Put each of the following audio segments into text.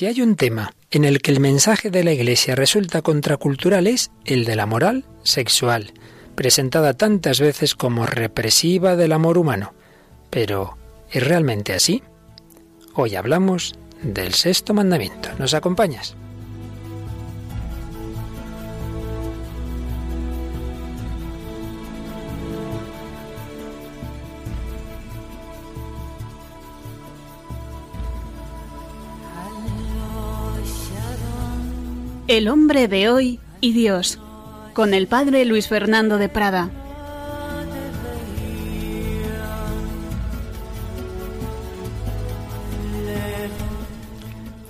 Si hay un tema en el que el mensaje de la Iglesia resulta contracultural es el de la moral sexual, presentada tantas veces como represiva del amor humano. Pero, ¿es realmente así? Hoy hablamos del sexto mandamiento. ¿Nos acompañas? El hombre de hoy y Dios, con el padre Luis Fernando de Prada.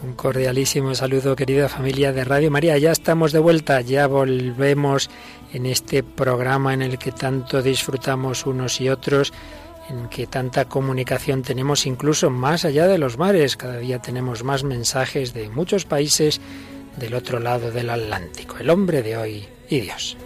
Un cordialísimo saludo, querida familia de Radio María. Ya estamos de vuelta, ya volvemos en este programa en el que tanto disfrutamos unos y otros en que tanta comunicación tenemos incluso más allá de los mares. Cada día tenemos más mensajes de muchos países del otro lado del Atlántico, el hombre de hoy y Dios.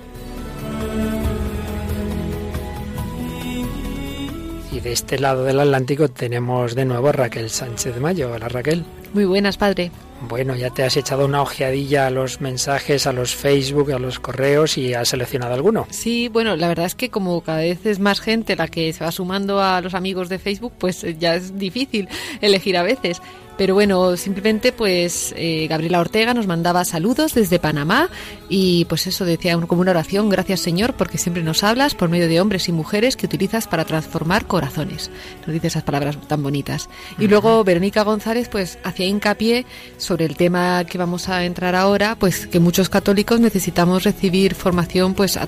Y de este lado del Atlántico tenemos de nuevo a Raquel Sánchez de Mayo. Hola Raquel. Muy buenas, padre. Bueno, ya te has echado una ojeadilla a los mensajes, a los Facebook, a los correos y has seleccionado alguno. Sí, bueno, la verdad es que como cada vez es más gente la que se va sumando a los amigos de Facebook, pues ya es difícil elegir a veces. Pero bueno, simplemente pues eh, Gabriela Ortega nos mandaba saludos desde Panamá y pues eso decía como una oración, gracias Señor porque siempre nos hablas por medio de hombres y mujeres que utilizas para transformar corazones. Nos dice esas palabras tan bonitas. Y luego Verónica González pues hacía hincapié sobre el tema que vamos a entrar ahora, pues que muchos católicos necesitamos recibir formación pues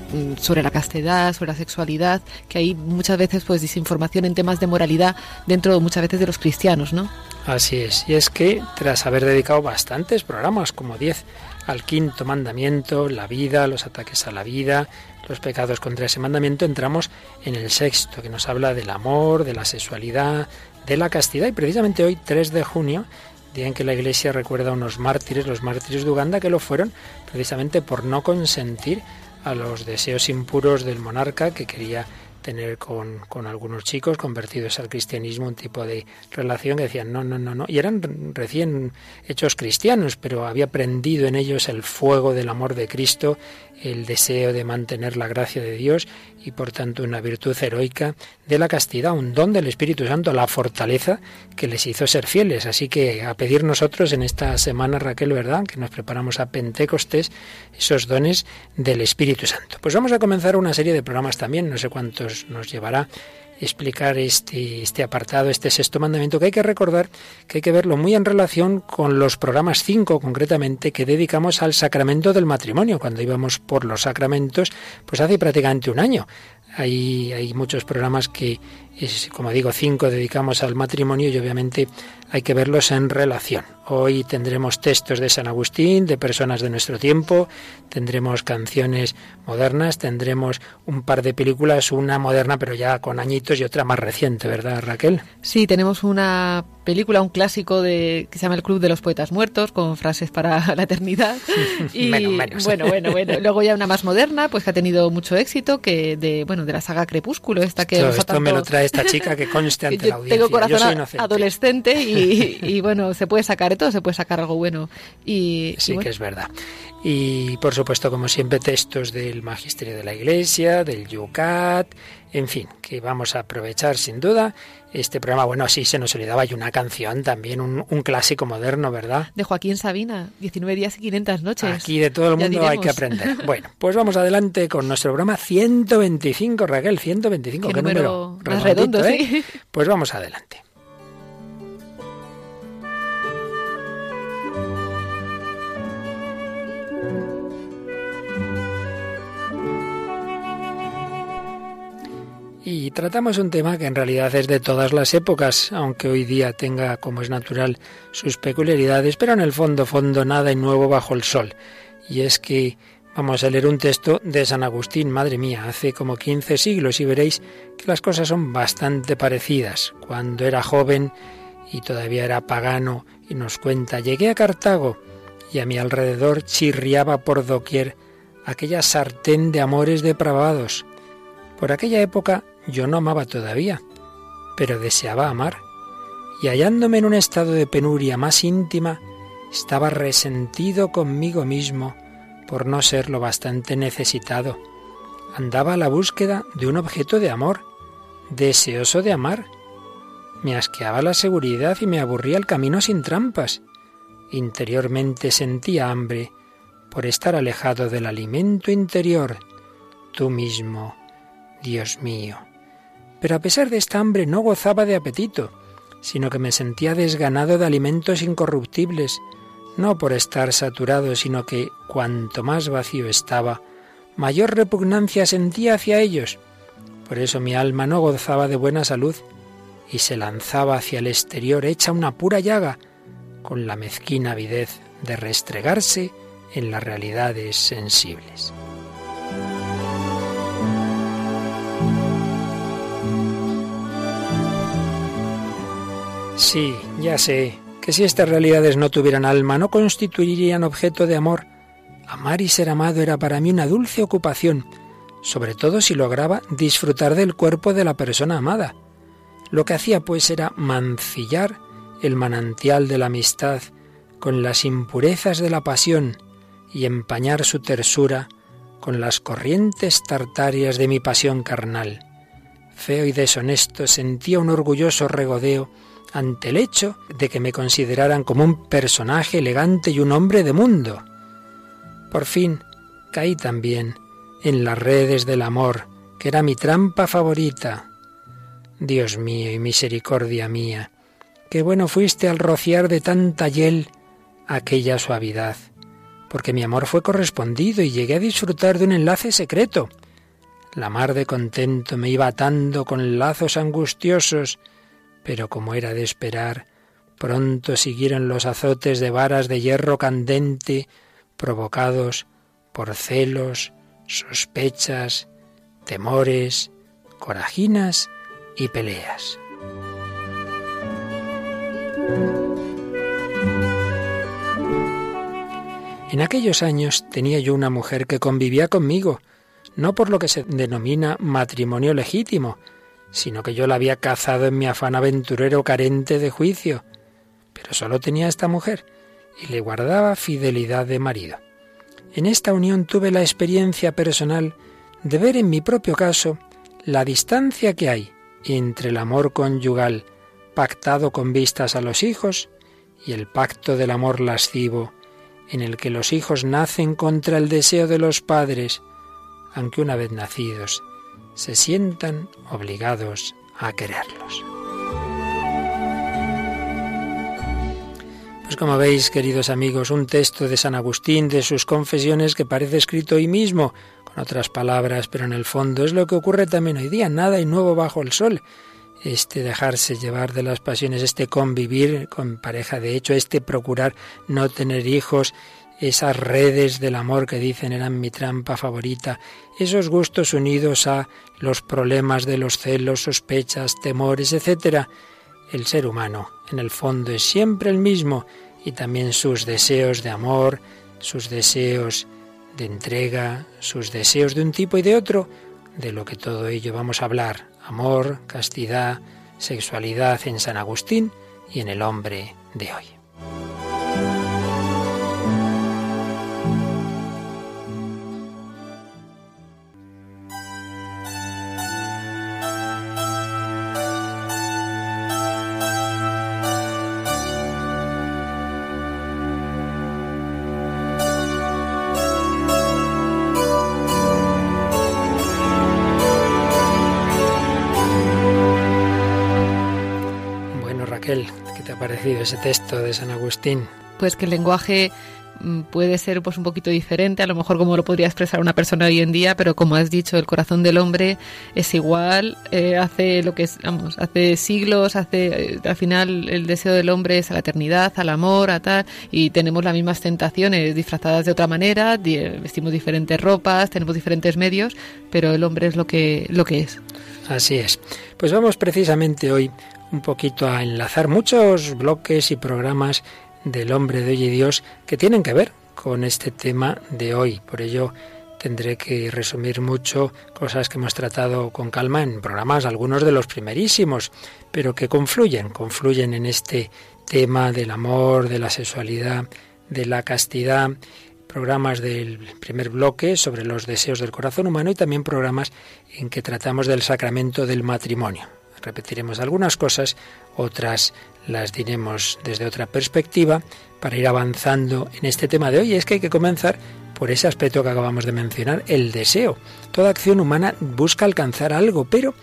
sobre la castidad, sobre la sexualidad, que hay muchas veces pues desinformación en temas de moralidad dentro muchas veces de los cristianos, ¿no? Así es, y es que tras haber dedicado bastantes programas, como 10, al quinto mandamiento, la vida, los ataques a la vida, los pecados contra ese mandamiento, entramos en el sexto, que nos habla del amor, de la sexualidad, de la castidad, y precisamente hoy, 3 de junio, en que la Iglesia recuerda a unos mártires, los mártires de Uganda, que lo fueron precisamente por no consentir a los deseos impuros del monarca que quería tener con, con, algunos chicos convertidos al cristianismo, un tipo de relación que decían no, no, no, no. Y eran recién hechos cristianos, pero había prendido en ellos el fuego del amor de Cristo, el deseo de mantener la gracia de Dios y por tanto una virtud heroica de la castidad, un don del Espíritu Santo, la fortaleza que les hizo ser fieles. Así que a pedir nosotros en esta semana, Raquel, ¿verdad? Que nos preparamos a Pentecostés, esos dones del Espíritu Santo. Pues vamos a comenzar una serie de programas también, no sé cuántos nos llevará explicar este, este apartado, este sexto mandamiento, que hay que recordar que hay que verlo muy en relación con los programas 5 concretamente que dedicamos al sacramento del matrimonio. Cuando íbamos por los sacramentos, pues hace prácticamente un año. Hay, muchos programas que, es, como digo, cinco dedicamos al matrimonio y obviamente hay que verlos en relación. Hoy tendremos textos de San Agustín, de personas de nuestro tiempo, tendremos canciones modernas, tendremos un par de películas, una moderna pero ya con añitos y otra más reciente, ¿verdad Raquel? Sí, tenemos una película, un clásico de que se llama El Club de los Poetas Muertos, con frases para la eternidad. Y bueno, bueno, bueno, Luego ya una más moderna, pues que ha tenido mucho éxito, que de bueno de la saga Crepúsculo, esta que esto, me lo trae esta chica que conste ante la audiencia. Tengo corazón adolescente y, bueno, se puede sacar de todo, se puede sacar algo bueno. Y, sí que es verdad. Y por supuesto, como siempre, textos del Magisterio de la Iglesia, del Yucat, en fin, que vamos a aprovechar sin duda este programa. Bueno, sí, se nos olvidaba, hay una canción también, un, clásico moderno, ¿verdad? De Joaquín Sabina, 19 días y 500 noches. Aquí de todo el mundo hay que aprender. Bueno, pues vamos adelante con nuestro programa 125, Raquel, 125, qué, número, más redondo, ¿eh? sí. Pues vamos adelante. Y tratamos un tema que en realidad es de todas las épocas, aunque hoy día tenga, como es natural, sus peculiaridades, pero en el fondo, fondo, nada y nuevo bajo el sol. Y es que vamos a leer un texto de San Agustín, madre mía, hace como 15 siglos y veréis que las cosas son bastante parecidas. Cuando era joven y todavía era pagano y nos cuenta, llegué a Cartago y a mi alrededor chirriaba por doquier aquella sartén de amores depravados. Por aquella época yo no amaba todavía, pero deseaba amar, y hallándome en un estado de penuria más íntima, Estaba resentido conmigo mismo por no ser lo bastante necesitado. Andaba a la búsqueda de un objeto de amor, deseoso de amar. Me asqueaba la seguridad y me aburría el camino sin trampas. Interiormente sentía hambre por estar alejado del alimento interior, tú mismo, Dios mío. Pero a pesar de esta hambre no gozaba de apetito, sino que me sentía desganado de alimentos incorruptibles, no por estar saturado, sino que cuanto más vacío estaba, mayor repugnancia sentía hacia ellos. Por eso mi alma no gozaba de buena salud y se lanzaba hacia el exterior hecha una pura llaga, con la mezquina avidez de restregarse en las realidades sensibles. Sí, ya sé, que si estas realidades no tuvieran alma, no constituirían objeto de amor. Amar y ser amado era para mí una dulce ocupación, sobre todo si lograba disfrutar del cuerpo de la persona amada. Lo que hacía pues era mancillar el manantial de la amistad con las impurezas de la pasión y empañar su tersura con las corrientes tartarias de mi pasión carnal. Feo y deshonesto sentía un orgulloso regodeo ante el hecho de que me consideraran como un personaje elegante y un hombre de mundo. Por fin caí también en las redes del amor, que era mi trampa favorita. Dios mío y misericordia mía, qué bueno fuiste al rociar de tanta hiel aquella suavidad, porque mi amor fue correspondido y llegué a disfrutar de un enlace secreto. La mar de contento me iba atando con lazos angustiosos, pero como era de esperar, pronto siguieron los azotes de varas de hierro candente provocados por celos, sospechas, temores, corajinas y peleas. En aquellos años tenía yo una mujer que convivía conmigo, no por lo que se denomina matrimonio legítimo, sino que yo la había cazado en mi afán aventurero carente de juicio. Pero solo tenía esta mujer y le guardaba fidelidad de marido. En esta unión tuve la experiencia personal de ver en mi propio caso la distancia que hay entre el amor conyugal pactado con vistas a los hijos y el pacto del amor lascivo en el que los hijos nacen contra el deseo de los padres, aunque una vez nacidos se sientan obligados a quererlos. Pues como veis, queridos amigos, un texto de San Agustín, de sus confesiones, que parece escrito hoy mismo, con otras palabras, pero en el fondo es lo que ocurre también hoy día, nada y nuevo bajo el sol. Este dejarse llevar de las pasiones, este convivir con pareja, de hecho, este procurar no tener hijos, esas redes del amor que dicen eran mi trampa favorita, esos gustos unidos a los problemas de los celos, sospechas, temores, etc. El ser humano, en el fondo, es siempre el mismo y también sus deseos de amor, sus deseos de entrega, sus deseos de un tipo y de otro, de lo que todo ello vamos a hablar, amor, castidad, sexualidad en San Agustín y en el hombre de hoy. Parecido ese texto de San Agustín? Pues que el lenguaje puede ser pues un poquito diferente, a lo mejor como lo podría expresar una persona hoy en día, pero como has dicho, el corazón del hombre es igual, eh, hace lo que es, vamos, hace siglos, hace eh, al final el deseo del hombre es a la eternidad, al amor, a tal, y tenemos las mismas tentaciones disfrazadas de otra manera, vestimos diferentes ropas, tenemos diferentes medios, pero el hombre es lo que lo que es. Así es. Pues vamos precisamente hoy un poquito a enlazar muchos bloques y programas del hombre de hoy y Dios que tienen que ver con este tema de hoy. Por ello tendré que resumir mucho cosas que hemos tratado con calma en programas, algunos de los primerísimos, pero que confluyen, confluyen en este tema del amor, de la sexualidad, de la castidad, programas del primer bloque sobre los deseos del corazón humano y también programas en que tratamos del sacramento del matrimonio. Repetiremos algunas cosas, otras las diremos desde otra perspectiva para ir avanzando en este tema de hoy. Es que hay que comenzar por ese aspecto que acabamos de mencionar, el deseo. Toda acción humana busca alcanzar algo, pero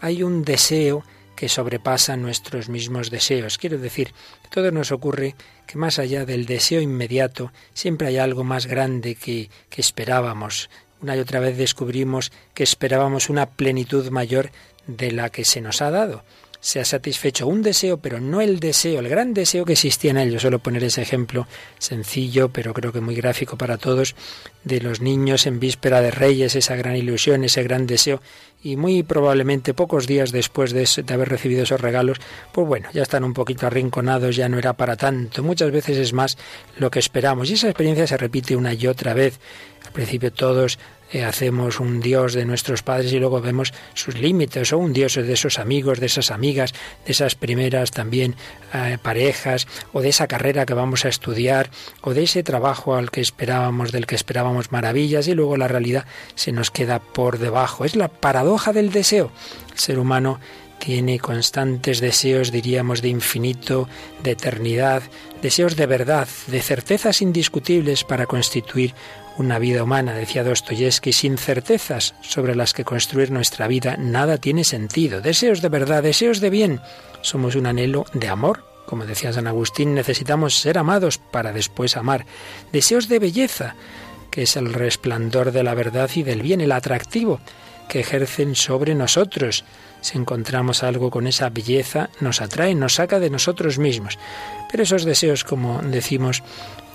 hay un deseo que sobrepasa nuestros mismos deseos. Quiero decir, todo nos ocurre que más allá del deseo inmediato, siempre hay algo más grande que, que esperábamos. Una y otra vez descubrimos que esperábamos una plenitud mayor de la que se nos ha dado se ha satisfecho un deseo, pero no el deseo, el gran deseo que existía en él. Yo suelo poner ese ejemplo sencillo, pero creo que muy gráfico para todos, de los niños en víspera de Reyes, esa gran ilusión, ese gran deseo, y muy probablemente pocos días después de, de haber recibido esos regalos, pues bueno, ya están un poquito arrinconados, ya no era para tanto. Muchas veces es más lo que esperamos, y esa experiencia se repite una y otra vez. Al principio todos eh, hacemos un Dios de nuestros padres y luego vemos sus límites, o un Dios de esos amigos, de esas amigas, de esas primeras también eh, parejas, o de esa carrera que vamos a estudiar, o de ese trabajo al que esperábamos, del que esperábamos maravillas, y luego la realidad se nos queda por debajo. Es la paradoja del deseo. El ser humano tiene constantes deseos, diríamos, de infinito, de eternidad, deseos de verdad, de certezas indiscutibles para constituir una vida humana, decía Dostoyevsky, sin certezas sobre las que construir nuestra vida, nada tiene sentido. Deseos de verdad, deseos de bien. Somos un anhelo de amor. Como decía San Agustín, necesitamos ser amados para después amar. Deseos de belleza, que es el resplandor de la verdad y del bien, el atractivo que ejercen sobre nosotros. Si encontramos algo con esa belleza, nos atrae, nos saca de nosotros mismos. Pero esos deseos, como decimos,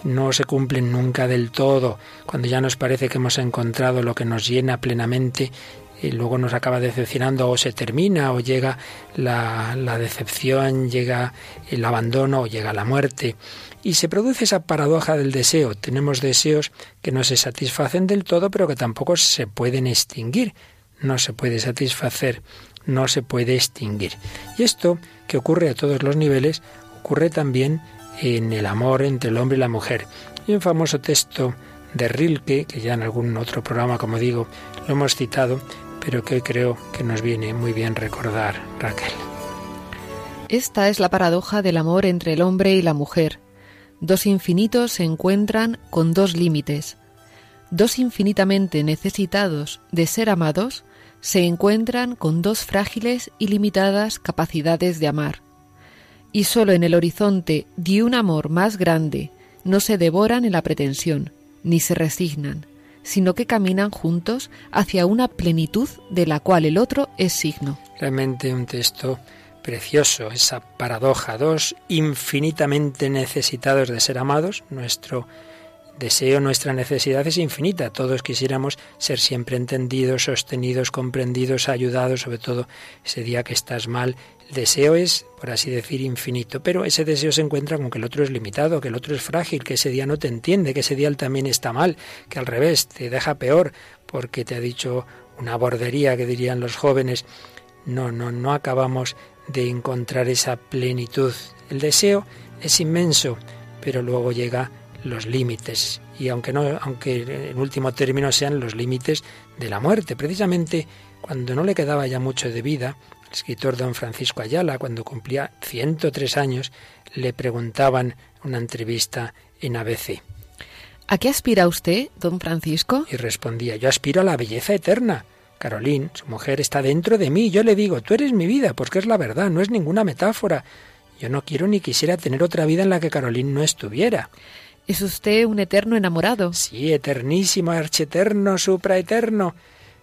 no se cumplen nunca del todo. Cuando ya nos parece que hemos encontrado lo que nos llena plenamente, y luego nos acaba decepcionando o se termina o llega la, la, decepción, llega el abandono o llega la muerte. Y se produce esa paradoja del deseo. Tenemos deseos que no se satisfacen del todo, pero que tampoco se pueden extinguir. No se puede satisfacer, no se puede extinguir. Y esto, que ocurre a todos los niveles, ocurre también en el amor entre el hombre y la mujer. Y un famoso texto de Rilke, que ya en algún otro programa, como digo, lo hemos citado, pero que creo que nos viene muy bien recordar, Raquel. Esta es la paradoja del amor entre el hombre y la mujer. Dos infinitos se encuentran con dos límites. Dos infinitamente necesitados de ser amados se encuentran con dos frágiles y limitadas capacidades de amar y sólo en el horizonte de un amor más grande no se devoran en la pretensión, ni se resignan, sino que caminan juntos hacia una plenitud de la cual el otro es signo. Realmente un texto precioso, esa paradoja, dos infinitamente necesitados de ser amados, nuestro deseo, nuestra necesidad es infinita. Todos quisiéramos ser siempre entendidos, sostenidos, comprendidos, ayudados, sobre todo ese día que estás mal. El deseo es, por así decir, infinito, pero ese deseo se encuentra con que el otro es limitado, que el otro es frágil, que ese día no te entiende, que ese día él también está mal, que al revés te deja peor porque te ha dicho una bordería que dirían los jóvenes. No, no, no acabamos de encontrar esa plenitud. El deseo es inmenso, pero luego llega los límites y aunque no aunque en último término sean los límites de la muerte precisamente cuando no le quedaba ya mucho de vida el escritor don Francisco Ayala cuando cumplía 103 años le preguntaban una entrevista en ABC ¿A qué aspira usted, don Francisco? Y respondía, yo aspiro a la belleza eterna. Caroline, su mujer, está dentro de mí. Yo le digo, tú eres mi vida, porque es la verdad, no es ninguna metáfora. Yo no quiero ni quisiera tener otra vida en la que Caroline no estuviera. ¿Es usted un eterno enamorado? Sí, eternísimo, archeterno, supraeterno.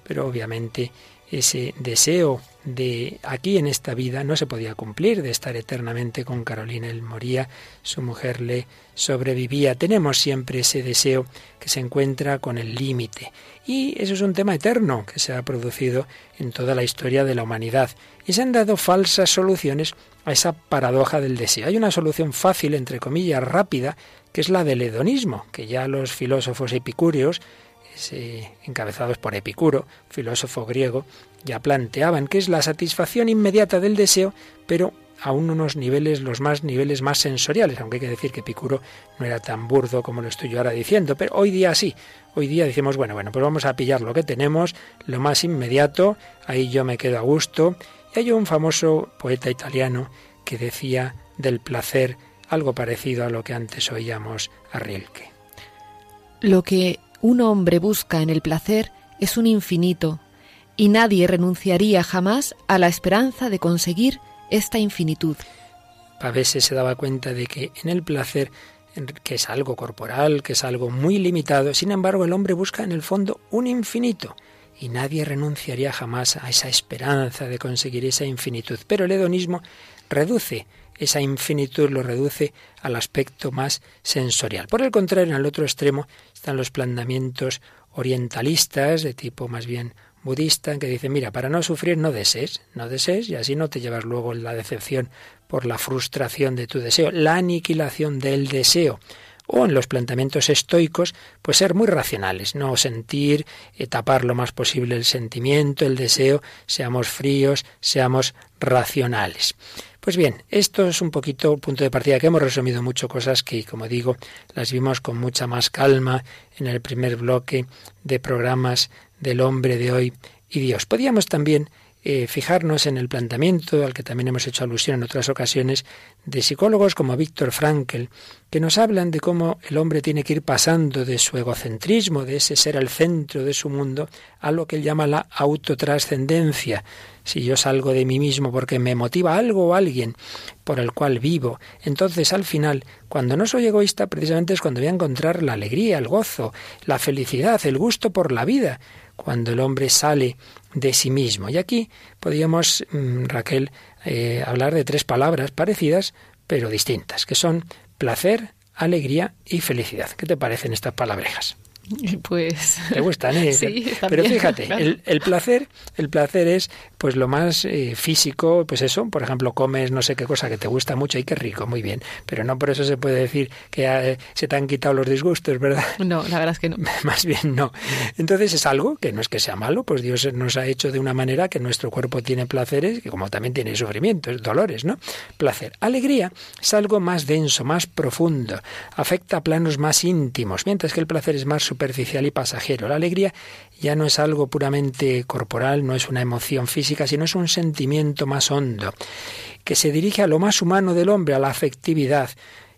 Pero obviamente ese deseo de aquí en esta vida no se podía cumplir, de estar eternamente con Carolina. Él moría, su mujer le sobrevivía. Tenemos siempre ese deseo que se encuentra con el límite. Y eso es un tema eterno que se ha producido en toda la historia de la humanidad. Y se han dado falsas soluciones a esa paradoja del deseo. Hay una solución fácil, entre comillas, rápida, que es la del hedonismo, que ya los filósofos epicúreos encabezados por Epicuro, filósofo griego, ya planteaban que es la satisfacción inmediata del deseo, pero aún unos niveles, los más niveles más sensoriales, aunque hay que decir que Epicuro no era tan burdo como lo estoy yo ahora diciendo, pero hoy día sí, hoy día decimos, bueno, bueno, pues vamos a pillar lo que tenemos, lo más inmediato, ahí yo me quedo a gusto. Y hay un famoso poeta italiano que decía del placer algo parecido a lo que antes oíamos a Rilke. Lo que un hombre busca en el placer es un infinito, y nadie renunciaría jamás a la esperanza de conseguir esta infinitud. Pavese se daba cuenta de que en el placer, que es algo corporal, que es algo muy limitado, sin embargo el hombre busca en el fondo un infinito y nadie renunciaría jamás a esa esperanza de conseguir esa infinitud. Pero el hedonismo reduce esa infinitud, lo reduce al aspecto más sensorial. Por el contrario, en el otro extremo están los planteamientos orientalistas, de tipo más bien budista, que dicen, mira, para no sufrir no desees, no desees y así no te llevas luego la decepción por la frustración de tu deseo, la aniquilación del deseo o en los planteamientos estoicos, pues ser muy racionales, no sentir, eh, tapar lo más posible el sentimiento, el deseo, seamos fríos, seamos racionales. Pues bien, esto es un poquito punto de partida que hemos resumido mucho cosas que, como digo, las vimos con mucha más calma en el primer bloque de programas del hombre de hoy y Dios. Podíamos también eh, fijarnos en el planteamiento, al que también hemos hecho alusión en otras ocasiones, de psicólogos como Víctor Frankl, que nos hablan de cómo el hombre tiene que ir pasando de su egocentrismo, de ese ser al centro de su mundo, a lo que él llama la autotrascendencia. Si yo salgo de mí mismo porque me motiva algo o alguien por el cual vivo, entonces al final, cuando no soy egoísta, precisamente es cuando voy a encontrar la alegría, el gozo, la felicidad, el gusto por la vida, cuando el hombre sale de sí mismo. Y aquí podríamos, mm, Raquel, eh, hablar de tres palabras parecidas, pero distintas, que son placer, alegría y felicidad. ¿Qué te parecen estas palabrejas? Pues te gustan, ¿eh? Sí, pero fíjate, el, placer, el placer es pues lo más eh, físico, pues eso, por ejemplo, comes no sé qué cosa que te gusta mucho y qué rico, muy bien, pero no por eso se puede decir que eh, se te han quitado los disgustos, ¿verdad? No, la verdad es que no. Más bien no. Entonces es algo que no es que sea malo, pues Dios nos ha hecho de una manera que nuestro cuerpo tiene placeres, que como también tiene sufrimientos, dolores, ¿no? Placer. Alegría es algo más denso, más profundo, afecta a planos más íntimos, mientras que el placer es más superficial y pasajero. La alegría ya no es algo puramente corporal, no es una emoción física, sino es un sentimiento más hondo, que se dirige a lo más humano del hombre, a la afectividad.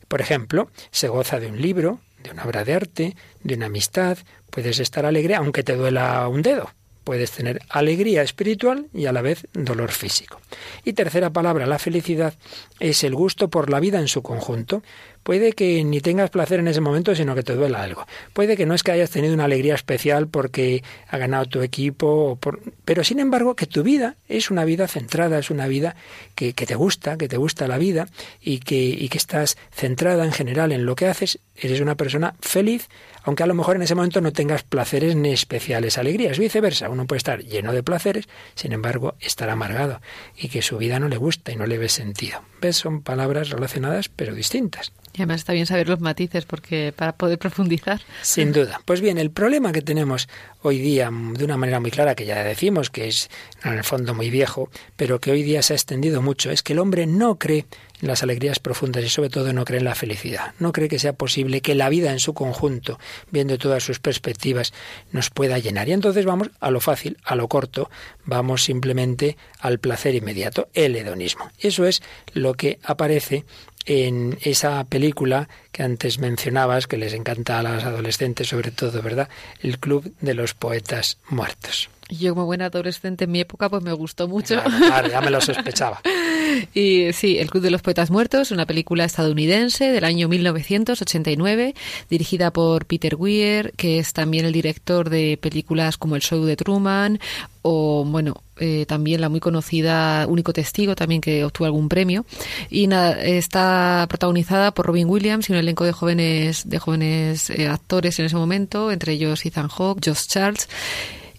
Por ejemplo, se goza de un libro, de una obra de arte, de una amistad, puedes estar alegre aunque te duela un dedo. Puedes tener alegría espiritual y a la vez dolor físico. Y tercera palabra, la felicidad, es el gusto por la vida en su conjunto. Puede que ni tengas placer en ese momento, sino que te duela algo. Puede que no es que hayas tenido una alegría especial porque ha ganado tu equipo, pero sin embargo que tu vida es una vida centrada, es una vida que, te gusta, que te gusta la vida y que, y que estás centrada en general en lo que haces. Eres una persona feliz, aunque a lo mejor en ese momento no tengas placeres ni especiales alegrías. Viceversa, uno puede estar lleno de placeres, sin embargo estar amargado y que su vida no le gusta y no le ve sentido. Son palabras relacionadas pero distintas. Y además está bien saber los matices porque para poder profundizar. Sin duda. Pues bien, el problema que tenemos hoy día de una manera muy clara, que ya decimos que es en el fondo muy viejo, pero que hoy día se ha extendido mucho, es que el hombre no cree las alegrías profundas y sobre todo no cree en la felicidad. No cree que sea posible que la vida en su conjunto, viendo todas sus perspectivas, nos pueda llenar. Y entonces vamos a lo fácil, a lo corto, vamos simplemente al placer inmediato, el hedonismo. Eso es lo que aparece en esa película que antes mencionabas, que les encanta a las adolescentes sobre todo, ¿verdad? El Club de los Poetas Muertos. Yo como buena adolescente en mi época pues me gustó mucho. Claro, ya me lo sospechaba. y sí, El Club de los Poetas Muertos, una película estadounidense del año 1989, dirigida por Peter Weir, que es también el director de películas como El Show de Truman o bueno, eh, también la muy conocida Único Testigo, también que obtuvo algún premio. Y nada, está protagonizada por Robin Williams y un elenco de jóvenes, de jóvenes eh, actores en ese momento, entre ellos Ethan Hawke, Josh Charles.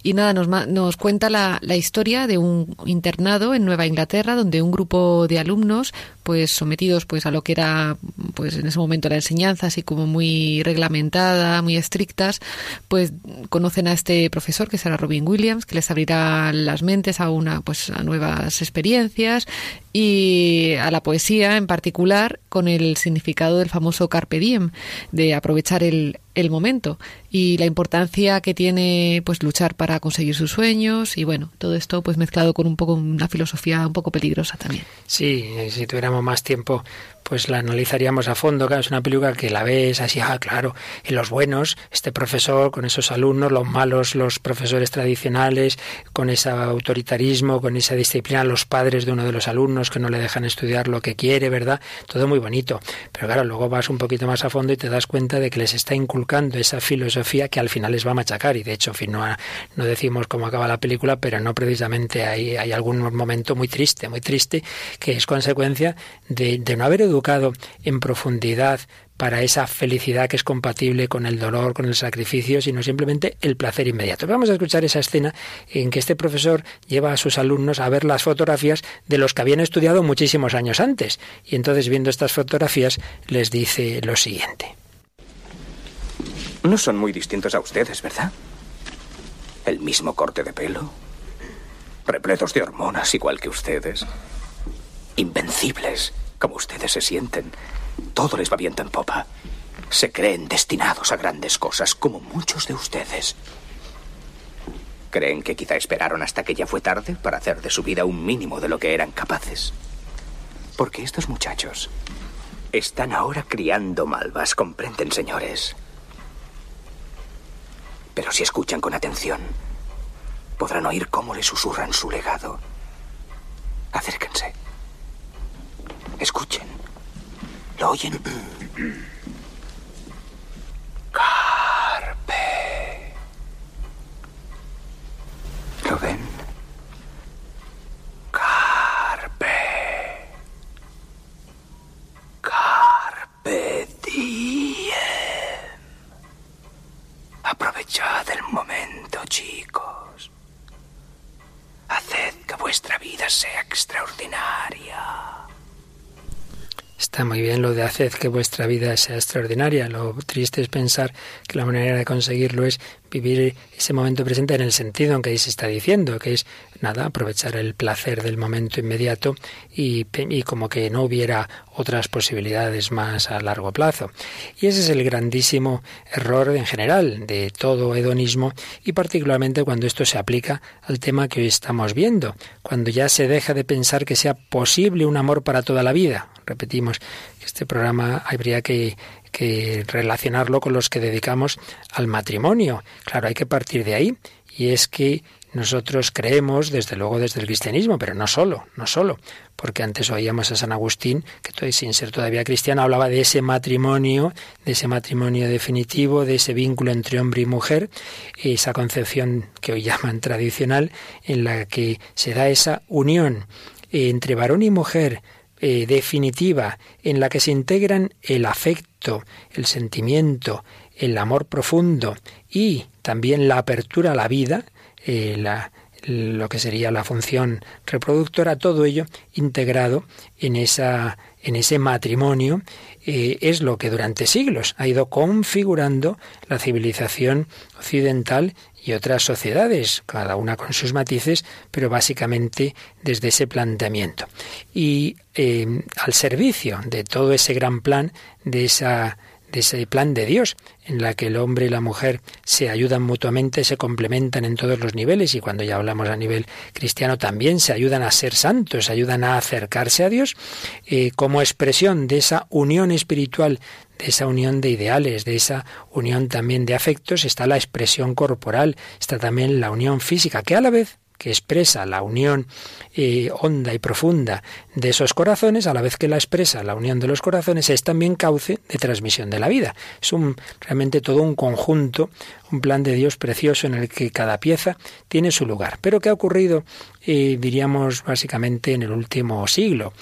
Y nada, nos, nos cuenta la, la historia de un internado en Nueva Inglaterra donde un grupo de alumnos pues sometidos pues a lo que era pues en ese momento la enseñanza así como muy reglamentada, muy estrictas, pues conocen a este profesor que será Robin Williams, que les abrirá las mentes a una pues a nuevas experiencias y a la poesía en particular con el significado del famoso carpe diem, de aprovechar el, el momento y la importancia que tiene pues luchar para conseguir sus sueños y bueno, todo esto pues mezclado con un poco una filosofía un poco peligrosa también. Sí, si tuviéramos más tiempo pues la analizaríamos a fondo. Claro, es una película que la ves así, ah, claro, y los buenos, este profesor con esos alumnos, los malos, los profesores tradicionales, con ese autoritarismo, con esa disciplina, los padres de uno de los alumnos que no le dejan estudiar lo que quiere, ¿verdad? Todo muy bonito. Pero claro, luego vas un poquito más a fondo y te das cuenta de que les está inculcando esa filosofía que al final les va a machacar. Y de hecho, no, no decimos cómo acaba la película, pero no precisamente hay, hay algún momento muy triste, muy triste, que es consecuencia de, de no haber educado educado en profundidad para esa felicidad que es compatible con el dolor, con el sacrificio, sino simplemente el placer inmediato. Vamos a escuchar esa escena en que este profesor lleva a sus alumnos a ver las fotografías de los que habían estudiado muchísimos años antes. Y entonces, viendo estas fotografías, les dice lo siguiente. No son muy distintos a ustedes, ¿verdad? El mismo corte de pelo, repletos de hormonas igual que ustedes, invencibles como ustedes se sienten. Todo les va viento en popa. Se creen destinados a grandes cosas, como muchos de ustedes. ¿Creen que quizá esperaron hasta que ya fue tarde para hacer de su vida un mínimo de lo que eran capaces? Porque estos muchachos están ahora criando malvas, comprenden, señores. Pero si escuchan con atención, podrán oír cómo le susurran su legado. Acérquense. Escuchen. ¿Lo oyen? Carpe. ¿Lo ven? Carpe. Carpe diem. Aprovechad el momento, chicos. Haced que vuestra vida sea extraordinaria. Está muy bien lo de haced que vuestra vida sea extraordinaria. Lo triste es pensar que la manera de conseguirlo es vivir ese momento presente en el sentido en que ahí se está diciendo, que es nada, aprovechar el placer del momento inmediato y, y, como que no hubiera otras posibilidades más a largo plazo. Y ese es el grandísimo error en general de todo hedonismo y particularmente cuando esto se aplica al tema que hoy estamos viendo, cuando ya se deja de pensar que sea posible un amor para toda la vida. Repetimos que este programa habría que que relacionarlo con los que dedicamos al matrimonio. Claro, hay que partir de ahí. Y es que nosotros creemos, desde luego desde el cristianismo, pero no solo, no solo, porque antes oíamos a San Agustín, que sin ser todavía cristiano, hablaba de ese matrimonio, de ese matrimonio definitivo, de ese vínculo entre hombre y mujer, esa concepción que hoy llaman tradicional, en la que se da esa unión entre varón y mujer, eh, definitiva en la que se integran el afecto, el sentimiento, el amor profundo y también la apertura a la vida, eh, la, lo que sería la función reproductora, todo ello integrado en, esa, en ese matrimonio, eh, es lo que durante siglos ha ido configurando la civilización occidental y otras sociedades, cada una con sus matices, pero básicamente desde ese planteamiento. Y eh, al servicio de todo ese gran plan, de esa de ese plan de Dios, en la que el hombre y la mujer se ayudan mutuamente, se complementan en todos los niveles, y cuando ya hablamos a nivel cristiano también se ayudan a ser santos, se ayudan a acercarse a Dios, eh, como expresión de esa unión espiritual de esa unión de ideales, de esa unión también de afectos, está la expresión corporal, está también la unión física, que a la vez que expresa la unión eh, honda y profunda de esos corazones, a la vez que la expresa la unión de los corazones, es también cauce de transmisión de la vida. Es un, realmente todo un conjunto, un plan de Dios precioso en el que cada pieza tiene su lugar. Pero ¿qué ha ocurrido, eh, diríamos, básicamente en el último siglo?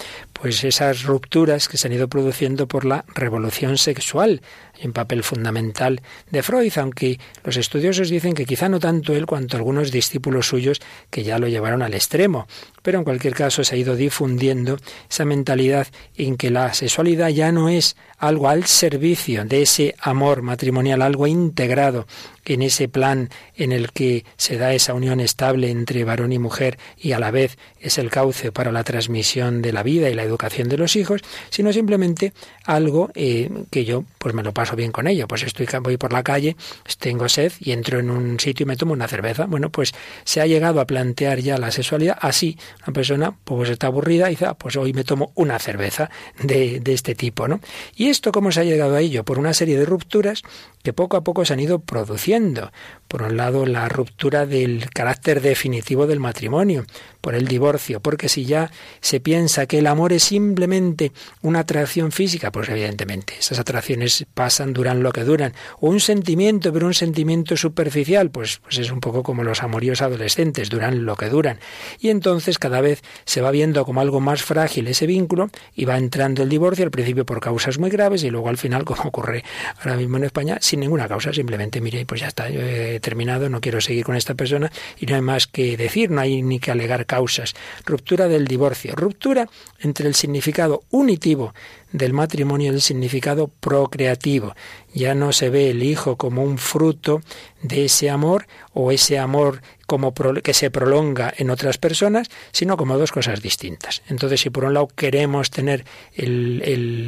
Pues esas rupturas que se han ido produciendo por la revolución sexual, un papel fundamental de Freud, aunque los estudiosos dicen que quizá no tanto él cuanto algunos discípulos suyos que ya lo llevaron al extremo. Pero en cualquier caso se ha ido difundiendo esa mentalidad en que la sexualidad ya no es algo al servicio de ese amor matrimonial, algo integrado en ese plan en el que se da esa unión estable entre varón y mujer y a la vez es el cauce para la transmisión de la vida y la educación de los hijos, sino simplemente algo eh, que yo pues me lo paso bien con ello. Pues estoy voy por la calle, tengo sed y entro en un sitio y me tomo una cerveza. Bueno, pues se ha llegado a plantear ya la sexualidad así. Una persona pues está aburrida y dice, ah, pues hoy me tomo una cerveza de, de este tipo, ¿no? Y esto cómo se ha llegado a ello por una serie de rupturas que poco a poco se han ido produciendo. Por un lado, la ruptura del carácter definitivo del matrimonio, por el divorcio, porque si ya se piensa que el amor es simplemente una atracción física, pues evidentemente esas atracciones pasan, duran lo que duran, o un sentimiento, pero un sentimiento superficial, pues, pues es un poco como los amoríos adolescentes, duran lo que duran. Y entonces cada vez se va viendo como algo más frágil ese vínculo y va entrando el divorcio, al principio por causas muy graves y luego al final, como ocurre ahora mismo en España, sin ninguna causa, simplemente mire, pues ya está, he terminado, no quiero seguir con esta persona y no hay más que decir, no hay ni que alegar causas. Ruptura del divorcio, ruptura entre el significado unitivo del matrimonio y el significado procreativo. Ya no se ve el hijo como un fruto de ese amor o ese amor como que se prolonga en otras personas, sino como dos cosas distintas. Entonces, si por un lado queremos tener el,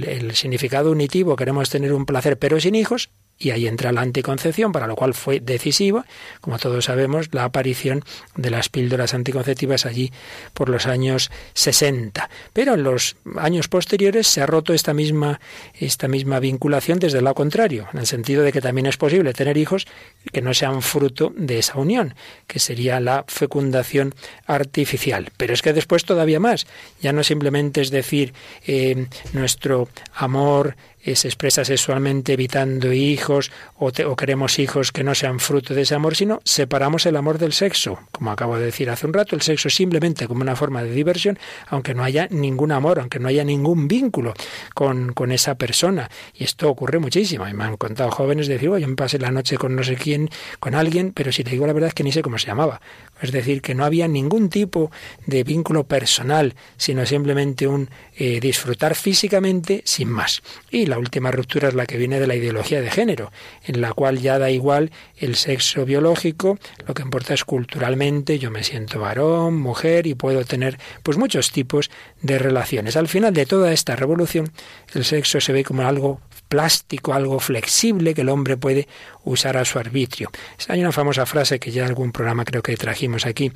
el significado unitivo, queremos tener un placer pero sin hijos, y ahí entra la anticoncepción, para lo cual fue decisivo, como todos sabemos, la aparición de las píldoras anticonceptivas allí por los años 60. Pero en los años posteriores se ha roto esta misma, esta misma vinculación desde el lado contrario, en el sentido de que también es posible tener hijos que no sean fruto de esa unión, que sería la fecundación artificial. Pero es que después todavía más, ya no simplemente es decir eh, nuestro amor se expresa sexualmente evitando hijos o, queremos hijos que no sean fruto de ese amor, sino separamos el amor del sexo. Como acabo de decir hace un rato, el sexo simplemente como una forma de diversión, aunque no haya ningún amor, aunque no haya ningún vínculo con, con esa persona. Y esto ocurre muchísimo. Y me han contado jóvenes decir, yo me pasé la noche con no sé quién, con alguien, pero si te digo la verdad es que ni sé cómo se llamaba. Es decir, que no había ningún tipo de vínculo personal, sino simplemente un eh, disfrutar físicamente sin más. Y la última ruptura es la que viene de la ideología de género, en la cual ya da igual el sexo biológico, lo que importa es culturalmente, yo me siento varón, mujer y puedo tener pues muchos tipos de relaciones. Al final de toda esta revolución, el sexo se ve como algo plástico, algo flexible que el hombre puede usar a su arbitrio. Hay una famosa frase que ya algún programa creo que trajimos aquí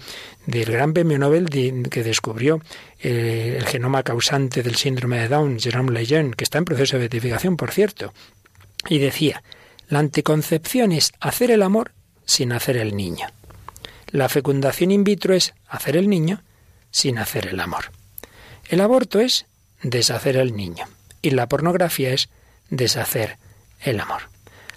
del gran premio Nobel que descubrió eh, el genoma causante del síndrome de Down, Jerome Lejeune, que está en proceso de beatificación, por cierto, y decía, la anticoncepción es hacer el amor sin hacer el niño. La fecundación in vitro es hacer el niño sin hacer el amor. El aborto es deshacer el niño. Y la pornografía es deshacer el amor.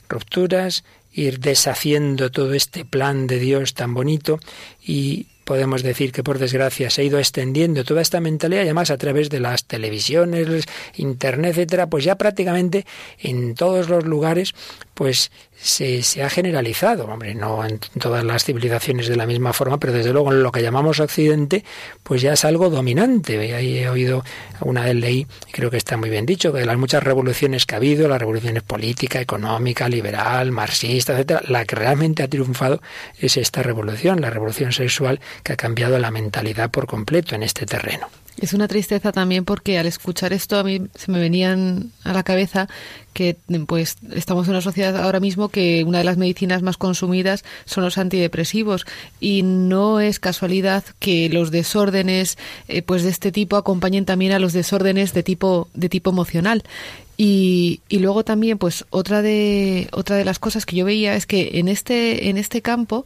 Rupturas, ir deshaciendo todo este plan de Dios tan bonito y podemos decir que por desgracia se ha ido extendiendo toda esta mentalidad y además a través de las televisiones, internet, etcétera, pues ya prácticamente en todos los lugares pues se, se, ha generalizado, hombre, no en todas las civilizaciones de la misma forma, pero desde luego en lo que llamamos Occidente, pues ya es algo dominante. Ahí he oído una vez leí, creo que está muy bien dicho, que de las muchas revoluciones que ha habido, las revoluciones política, económica, liberal, marxista, etcétera, la que realmente ha triunfado es esta revolución, la revolución sexual que ha cambiado la mentalidad por completo en este terreno. Es una tristeza también porque al escuchar esto a mí se me venían a la cabeza que pues estamos en una sociedad ahora mismo que una de las medicinas más consumidas son los antidepresivos. Y no es casualidad que los desórdenes eh, pues de este tipo acompañen también a los desórdenes de tipo de tipo emocional y, y, luego también, pues, otra de, otra de las cosas que yo veía es que en este, en este campo,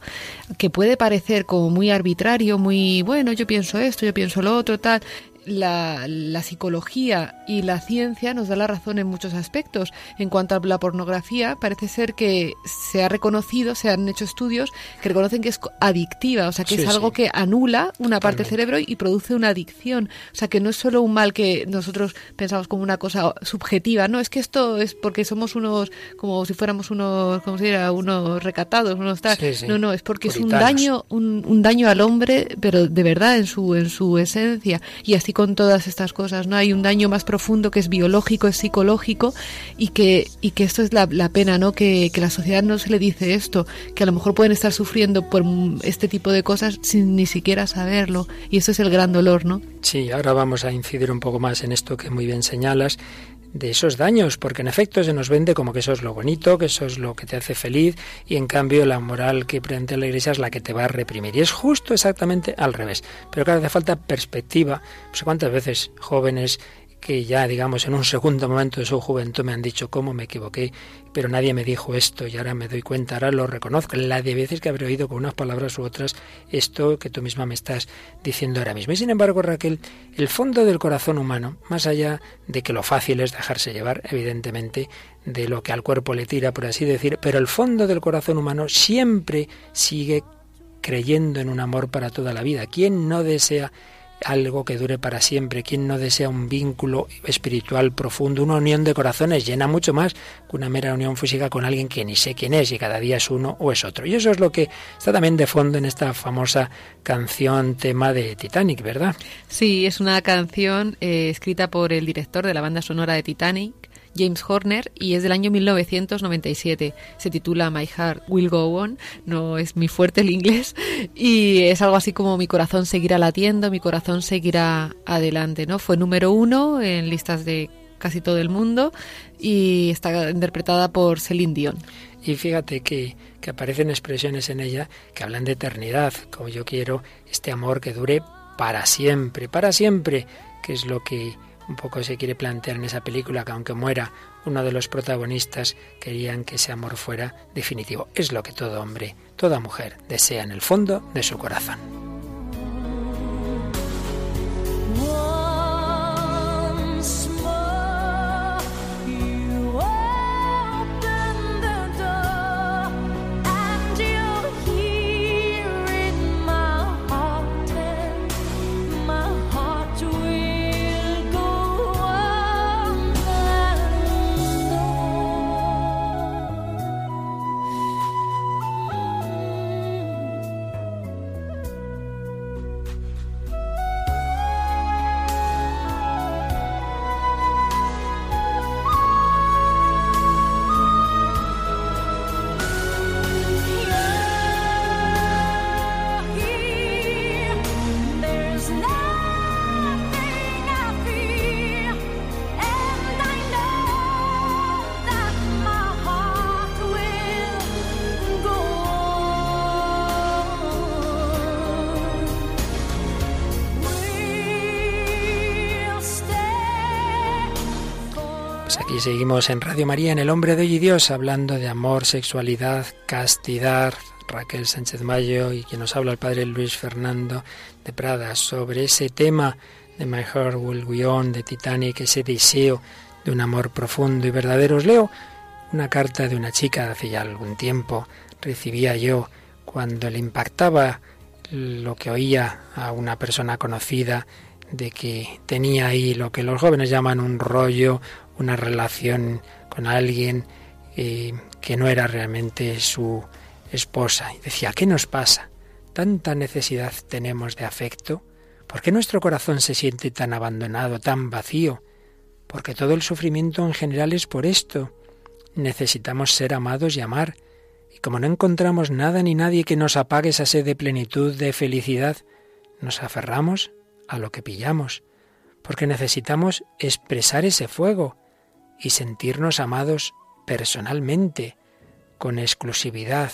que puede parecer como muy arbitrario, muy, bueno, yo pienso esto, yo pienso lo otro, tal, la, la, psicología y la ciencia nos da la razón en muchos aspectos. En cuanto a la pornografía, parece ser que se ha reconocido, se han hecho estudios que reconocen que es adictiva, o sea, que es algo que anula una parte del cerebro y produce una adicción. O sea, que no es solo un mal que nosotros pensamos como una cosa subjetiva, no, es que esto es porque somos unos, como si fuéramos unos, como si diera, unos recatados, unos tal. No, no, es porque es un daño, un, un daño al hombre, pero de verdad en su, en su esencia. Y así con todas estas cosas, ¿no? Hay un daño más profundo que es biológico, es psicológico y que, y que esto es la, pena, ¿no? Que, que la sociedad no se le dice esto, que a lo mejor pueden estar sufriendo por este tipo de cosas sin ni siquiera saberlo. Y eso es el gran dolor, ¿no? Sí, ahora vamos a incidir un poco más en esto que muy bien señalas de esos daños, porque en efecto se nos vende como que eso es lo bonito, que eso es lo que te hace feliz, y en cambio la moral que presenta la Iglesia es la que te va a reprimir. Y es justo exactamente al revés. Pero claro, hace falta perspectiva. No sé cuántas veces jóvenes que ya, digamos, en un segundo momento de su juventud me han dicho cómo me equivoqué, pero nadie me dijo esto y ahora me doy cuenta, ahora lo reconozco. La de veces que habré oído con unas palabras u otras esto que tú misma me estás diciendo ahora mismo. Y sin embargo, Raquel, el fondo del corazón humano, más allá de que lo fácil es dejarse llevar, evidentemente, de lo que al cuerpo le tira, por así decir, pero el fondo del corazón humano siempre sigue creyendo en un amor para toda la vida. ¿Quién no desea algo que dure para siempre. ¿Quién no desea un vínculo espiritual profundo, una unión de corazones? Llena mucho más que una mera unión física con alguien que ni sé quién es y cada día es uno o es otro. Y eso es lo que está también de fondo en esta famosa canción tema de Titanic, ¿verdad? Sí, es una canción eh, escrita por el director de la banda sonora de Titanic, James Horner y es del año 1997. Se titula My Heart Will Go On, no es muy fuerte el inglés y es algo así como mi corazón seguirá latiendo, mi corazón seguirá adelante, ¿no? Fue número uno en listas de casi todo el mundo y está interpretada por Celine Dion. Y fíjate que, que aparecen expresiones en ella que hablan de eternidad, como yo quiero este amor que dure para siempre, para siempre, que es lo que un poco se quiere plantear en esa película que aunque muera uno de los protagonistas, querían que ese amor fuera definitivo. Es lo que todo hombre, toda mujer desea en el fondo de su corazón. Seguimos en Radio María, en El Hombre de Hoy y Dios, hablando de amor, sexualidad, castidad. Raquel Sánchez Mayo y quien nos habla el padre Luis Fernando de Prada sobre ese tema de My Heart Will Go On, de Titanic, ese deseo de un amor profundo y verdadero. Os leo una carta de una chica hace ya algún tiempo. Recibía yo cuando le impactaba lo que oía a una persona conocida de que tenía ahí lo que los jóvenes llaman un rollo, una relación con alguien eh, que no era realmente su esposa. Y decía, ¿qué nos pasa? ¿Tanta necesidad tenemos de afecto? ¿Por qué nuestro corazón se siente tan abandonado, tan vacío? Porque todo el sufrimiento en general es por esto. Necesitamos ser amados y amar. Y como no encontramos nada ni nadie que nos apague esa sed de plenitud, de felicidad, nos aferramos a lo que pillamos, porque necesitamos expresar ese fuego, y sentirnos amados personalmente, con exclusividad.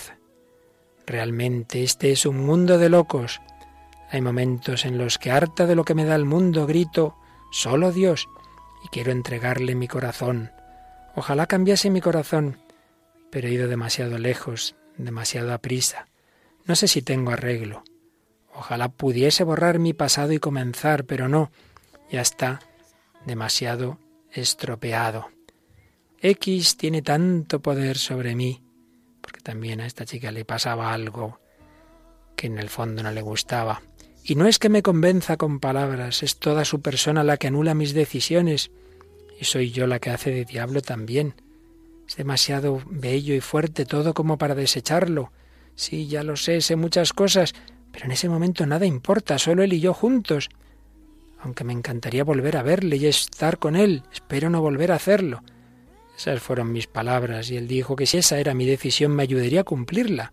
Realmente este es un mundo de locos. Hay momentos en los que harta de lo que me da el mundo grito, solo Dios, y quiero entregarle mi corazón. Ojalá cambiase mi corazón, pero he ido demasiado lejos, demasiado a prisa. No sé si tengo arreglo. Ojalá pudiese borrar mi pasado y comenzar, pero no, ya está demasiado estropeado. X tiene tanto poder sobre mí, porque también a esta chica le pasaba algo que en el fondo no le gustaba. Y no es que me convenza con palabras, es toda su persona la que anula mis decisiones, y soy yo la que hace de diablo también. Es demasiado bello y fuerte todo como para desecharlo. Sí, ya lo sé, sé muchas cosas, pero en ese momento nada importa, solo él y yo juntos. Aunque me encantaría volver a verle y estar con él, espero no volver a hacerlo. Esas fueron mis palabras, y él dijo que si esa era mi decisión me ayudaría a cumplirla.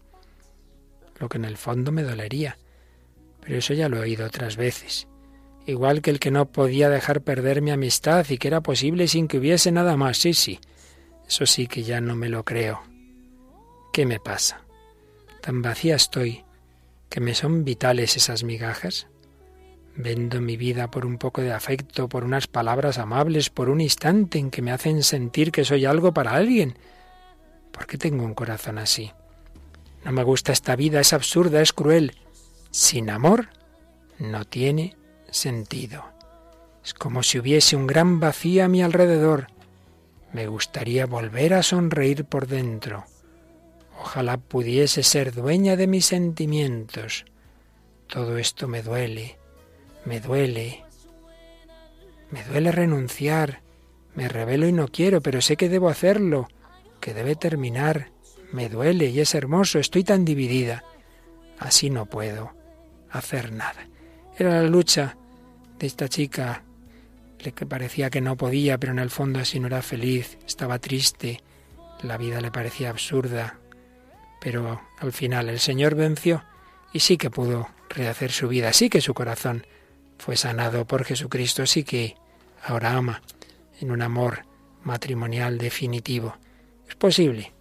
Lo que en el fondo me dolería. Pero eso ya lo he oído otras veces. Igual que el que no podía dejar perder mi amistad y que era posible sin que hubiese nada más. Sí, sí. Eso sí que ya no me lo creo. ¿Qué me pasa? Tan vacía estoy que me son vitales esas migajas. Vendo mi vida por un poco de afecto, por unas palabras amables, por un instante en que me hacen sentir que soy algo para alguien. ¿Por qué tengo un corazón así? No me gusta esta vida, es absurda, es cruel. Sin amor no tiene sentido. Es como si hubiese un gran vacío a mi alrededor. Me gustaría volver a sonreír por dentro. Ojalá pudiese ser dueña de mis sentimientos. Todo esto me duele, me duele. Me duele renunciar. Me revelo y no quiero, pero sé que debo hacerlo, que debe terminar. Me duele y es hermoso, estoy tan dividida. Así no puedo hacer nada. Era la lucha de esta chica que parecía que no podía, pero en el fondo así no era feliz, estaba triste, la vida le parecía absurda. Pero al final el Señor venció y sí que pudo rehacer su vida, sí que su corazón fue sanado por Jesucristo, sí que ahora ama en un amor matrimonial definitivo. Es posible,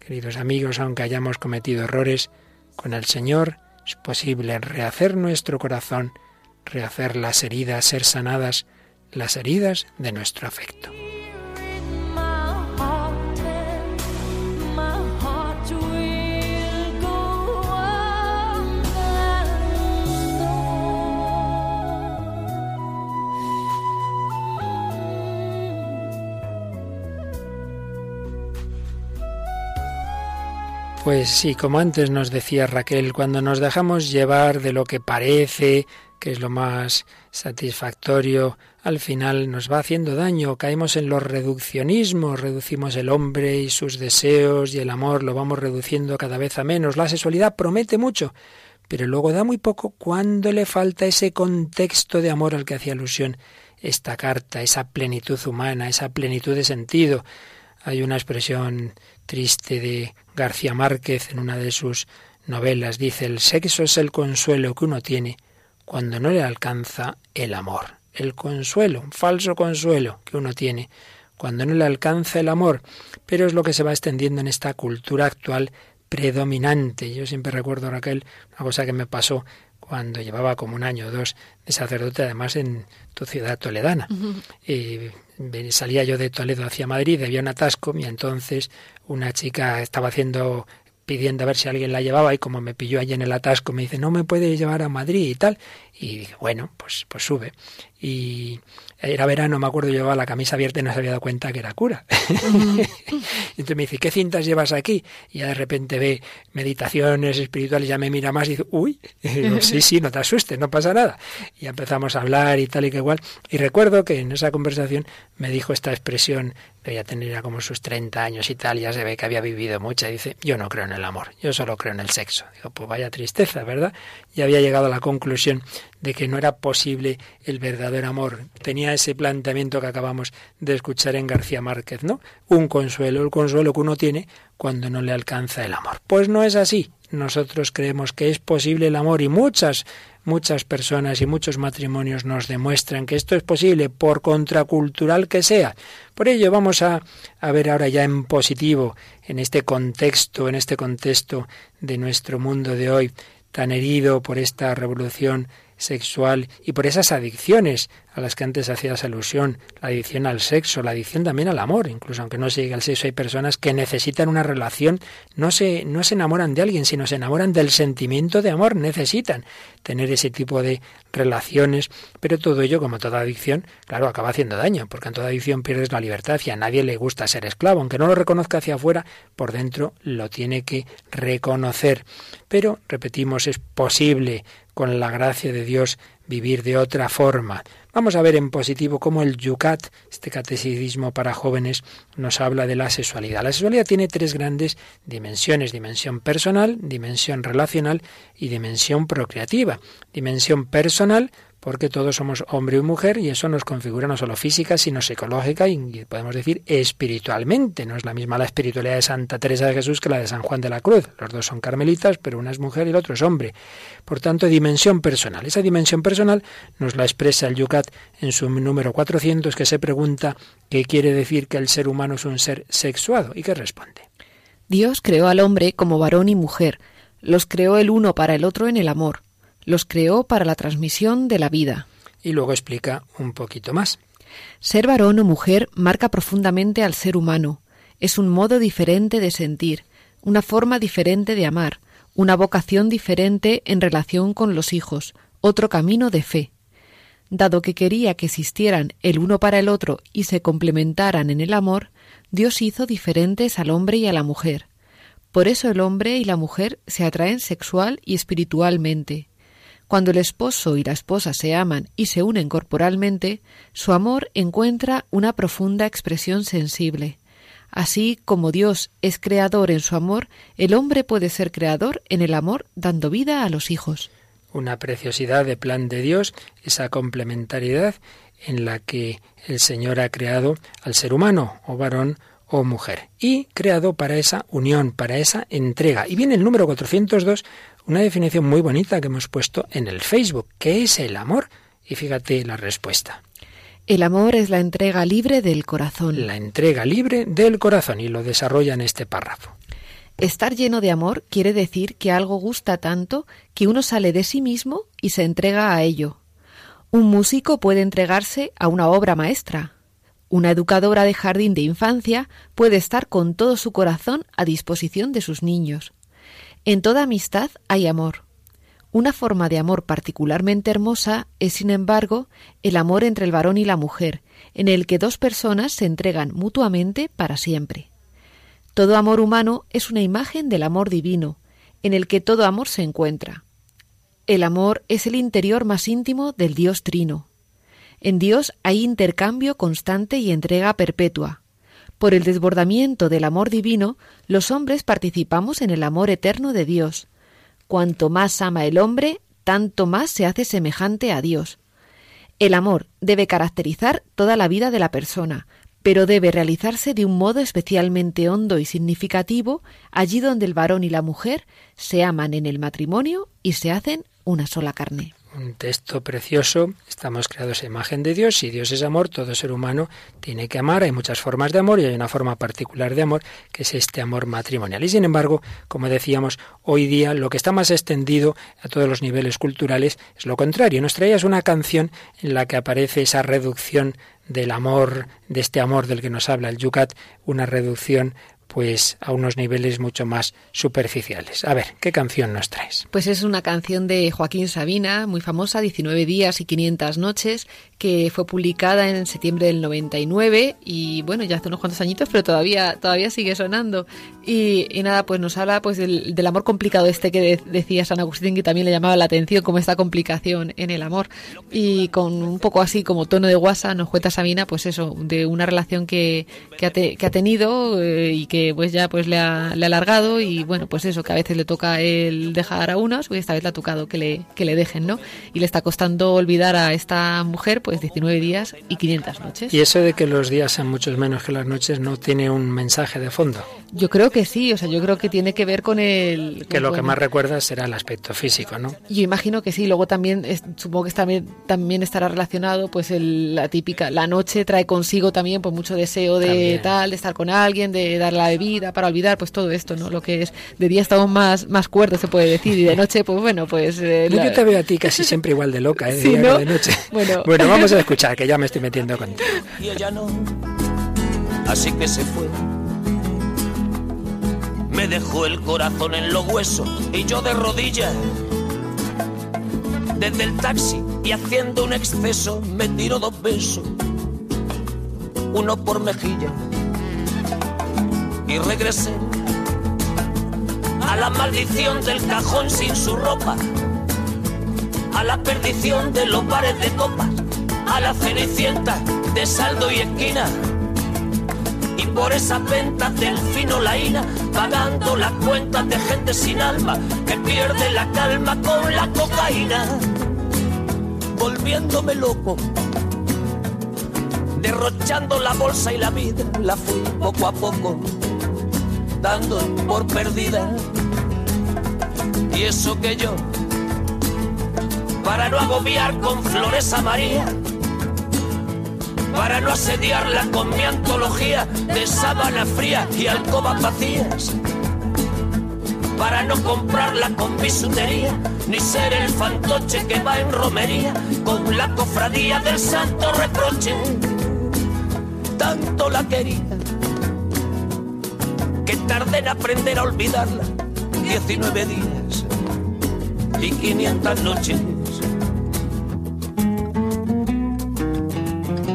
queridos amigos, aunque hayamos cometido errores, con el Señor es posible rehacer nuestro corazón, rehacer las heridas, ser sanadas, las heridas de nuestro afecto. Pues sí, como antes nos decía Raquel, cuando nos dejamos llevar de lo que parece, que es lo más satisfactorio, al final nos va haciendo daño, caemos en los reduccionismos, reducimos el hombre y sus deseos y el amor, lo vamos reduciendo cada vez a menos. La sexualidad promete mucho, pero luego da muy poco cuando le falta ese contexto de amor al que hacía alusión esta carta, esa plenitud humana, esa plenitud de sentido. Hay una expresión triste de García Márquez en una de sus novelas. Dice, el sexo es el consuelo que uno tiene cuando no le alcanza el amor. El consuelo, un falso consuelo que uno tiene cuando no le alcanza el amor. Pero es lo que se va extendiendo en esta cultura actual predominante. Yo siempre recuerdo, Raquel, una cosa que me pasó cuando llevaba como un año o dos de sacerdote, además en tu ciudad toledana. Y salía yo de Toledo hacia Madrid, había un atasco y entonces una chica estaba haciendo pidiendo a ver si alguien la llevaba y como me pilló allí en el atasco me dice no me puede llevar a Madrid y tal y dije bueno pues pues sube y era verano, me acuerdo, llevaba la camisa abierta y no se había dado cuenta que era cura. Entonces me dice, ¿qué cintas llevas aquí? Y ya de repente ve meditaciones espirituales, ya me mira más y dice, uy, sí, sí, no te asustes, no pasa nada. Y empezamos a hablar y tal y que igual. Y recuerdo que en esa conversación me dijo esta expresión, que ya tenía como sus 30 años y tal, ya se ve que había vivido mucho, y dice, yo no creo en el amor, yo solo creo en el sexo. Digo, pues vaya tristeza, ¿verdad? Y había llegado a la conclusión de que no era posible el verdadero amor. Tenía ese planteamiento que acabamos de escuchar en García Márquez, ¿no? Un consuelo, el consuelo que uno tiene cuando no le alcanza el amor. Pues no es así. Nosotros creemos que es posible el amor y muchas, muchas personas y muchos matrimonios nos demuestran que esto es posible por contracultural que sea. Por ello vamos a, a ver ahora ya en positivo, en este contexto, en este contexto de nuestro mundo de hoy, tan herido por esta revolución sexual y por esas adicciones a las que antes hacías alusión, la adicción al sexo, la adicción también al amor, incluso aunque no se llegue al sexo, hay personas que necesitan una relación, no se, no se enamoran de alguien, sino se enamoran del sentimiento de amor, necesitan tener ese tipo de relaciones, pero todo ello, como toda adicción, claro, acaba haciendo daño, porque en toda adicción pierdes la libertad y a nadie le gusta ser esclavo, aunque no lo reconozca hacia afuera, por dentro lo tiene que reconocer. Pero, repetimos, es posible con la gracia de Dios vivir de otra forma. Vamos a ver en positivo cómo el Yucat, este catecismo para jóvenes, nos habla de la sexualidad. La sexualidad tiene tres grandes dimensiones, dimensión personal, dimensión relacional y dimensión procreativa. Dimensión personal, porque todos somos hombre y mujer y eso nos configura no solo física, sino psicológica y podemos decir espiritualmente. No es la misma la espiritualidad de Santa Teresa de Jesús que la de San Juan de la Cruz. Los dos son carmelitas, pero una es mujer y el otro es hombre. Por tanto, dimensión personal. Esa dimensión personal nos la expresa el Yucat en su número 400 que se pregunta qué quiere decir que el ser humano es un ser sexuado y que responde. Dios creó al hombre como varón y mujer. Los creó el uno para el otro en el amor los creó para la transmisión de la vida. Y luego explica un poquito más. Ser varón o mujer marca profundamente al ser humano. Es un modo diferente de sentir, una forma diferente de amar, una vocación diferente en relación con los hijos, otro camino de fe. Dado que quería que existieran el uno para el otro y se complementaran en el amor, Dios hizo diferentes al hombre y a la mujer. Por eso el hombre y la mujer se atraen sexual y espiritualmente. Cuando el esposo y la esposa se aman y se unen corporalmente, su amor encuentra una profunda expresión sensible. Así como Dios es creador en su amor, el hombre puede ser creador en el amor dando vida a los hijos. Una preciosidad de plan de Dios, esa complementariedad en la que el Señor ha creado al ser humano, o varón o mujer, y creado para esa unión, para esa entrega. Y viene el número 402 una definición muy bonita que hemos puesto en el Facebook. ¿Qué es el amor? Y fíjate la respuesta. El amor es la entrega libre del corazón. La entrega libre del corazón y lo desarrolla en este párrafo. Estar lleno de amor quiere decir que algo gusta tanto que uno sale de sí mismo y se entrega a ello. Un músico puede entregarse a una obra maestra. Una educadora de jardín de infancia puede estar con todo su corazón a disposición de sus niños. En toda amistad hay amor. Una forma de amor particularmente hermosa es, sin embargo, el amor entre el varón y la mujer, en el que dos personas se entregan mutuamente para siempre. Todo amor humano es una imagen del amor divino, en el que todo amor se encuentra. El amor es el interior más íntimo del Dios Trino. En Dios hay intercambio constante y entrega perpetua. Por el desbordamiento del amor divino, los hombres participamos en el amor eterno de Dios. Cuanto más ama el hombre, tanto más se hace semejante a Dios. El amor debe caracterizar toda la vida de la persona, pero debe realizarse de un modo especialmente hondo y significativo allí donde el varón y la mujer se aman en el matrimonio y se hacen una sola carne un texto precioso. Estamos creados a imagen de Dios. Si Dios es amor, todo ser humano tiene que amar. Hay muchas formas de amor y hay una forma particular de amor que es este amor matrimonial. Y sin embargo, como decíamos, hoy día lo que está más extendido a todos los niveles culturales es lo contrario. Nos traías una canción en la que aparece esa reducción del amor, de este amor del que nos habla el Yucat, una reducción pues a unos niveles mucho más superficiales. A ver, ¿qué canción nos traes? Pues es una canción de Joaquín Sabina, muy famosa, 19 días y 500 noches, que fue publicada en septiembre del 99 y bueno, ya hace unos cuantos añitos, pero todavía todavía sigue sonando. Y, nada, pues nos habla pues del, amor complicado este que decía San Agustín, que también le llamaba la atención como esta complicación en el amor. Y con un poco así como tono de guasa nos cuenta Sabina, pues eso, de una relación que, que, ha, tenido eh, y que pues ya pues le ha, le ha alargado y bueno, pues eso, que a veces le toca el dejar a unos, pues esta vez le ha tocado que le, que le dejen, ¿no? Y le está costando olvidar a esta mujer pues 19 días y 500 noches. Y eso de que los días sean muchos menos que las noches no tiene un mensaje de fondo. Yo creo que sí, o sea, yo creo que tiene que ver con el... que lo que más recuerda será el aspecto físico, ¿no? Yo imagino que sí, luego también, supongo que también, también estará relacionado, pues la típica, la noche trae consigo también pues mucho deseo de tal, de estar con alguien, de dar la la bebida, para olvidar pues todo esto, ¿no? Lo que es de día estamos más más cuerdos se puede decir y de noche pues bueno, pues eh, Yo te veo a ti casi siempre igual de loca, ¿eh? de día de noche. Bueno. bueno, vamos a escuchar que ya me estoy metiendo contigo. Y ella no. Así que se fue. Me dejó el corazón en los huesos y yo de rodillas desde el taxi y haciendo un exceso me tiro dos besos, uno por mejilla y regresé a la maldición del cajón sin su ropa, a la perdición de los bares de copas, a la cenicienta de saldo y esquina. Y por esas ventas del fino laína, pagando las cuentas de gente sin alma que pierde la calma con la cocaína volviéndome loco. Derrochando la bolsa y la vida, la fui poco a poco, por perdida. Y eso que yo, para no agobiar con flores a María, para no asediarla con mi antología de sábana fría y alcobas vacías, para no comprarla con bisutería ni ser el fantoche que va en romería con la cofradía del santo reproche. Tanto la quería que tardé en aprender a olvidarla 19 días y 500 noches.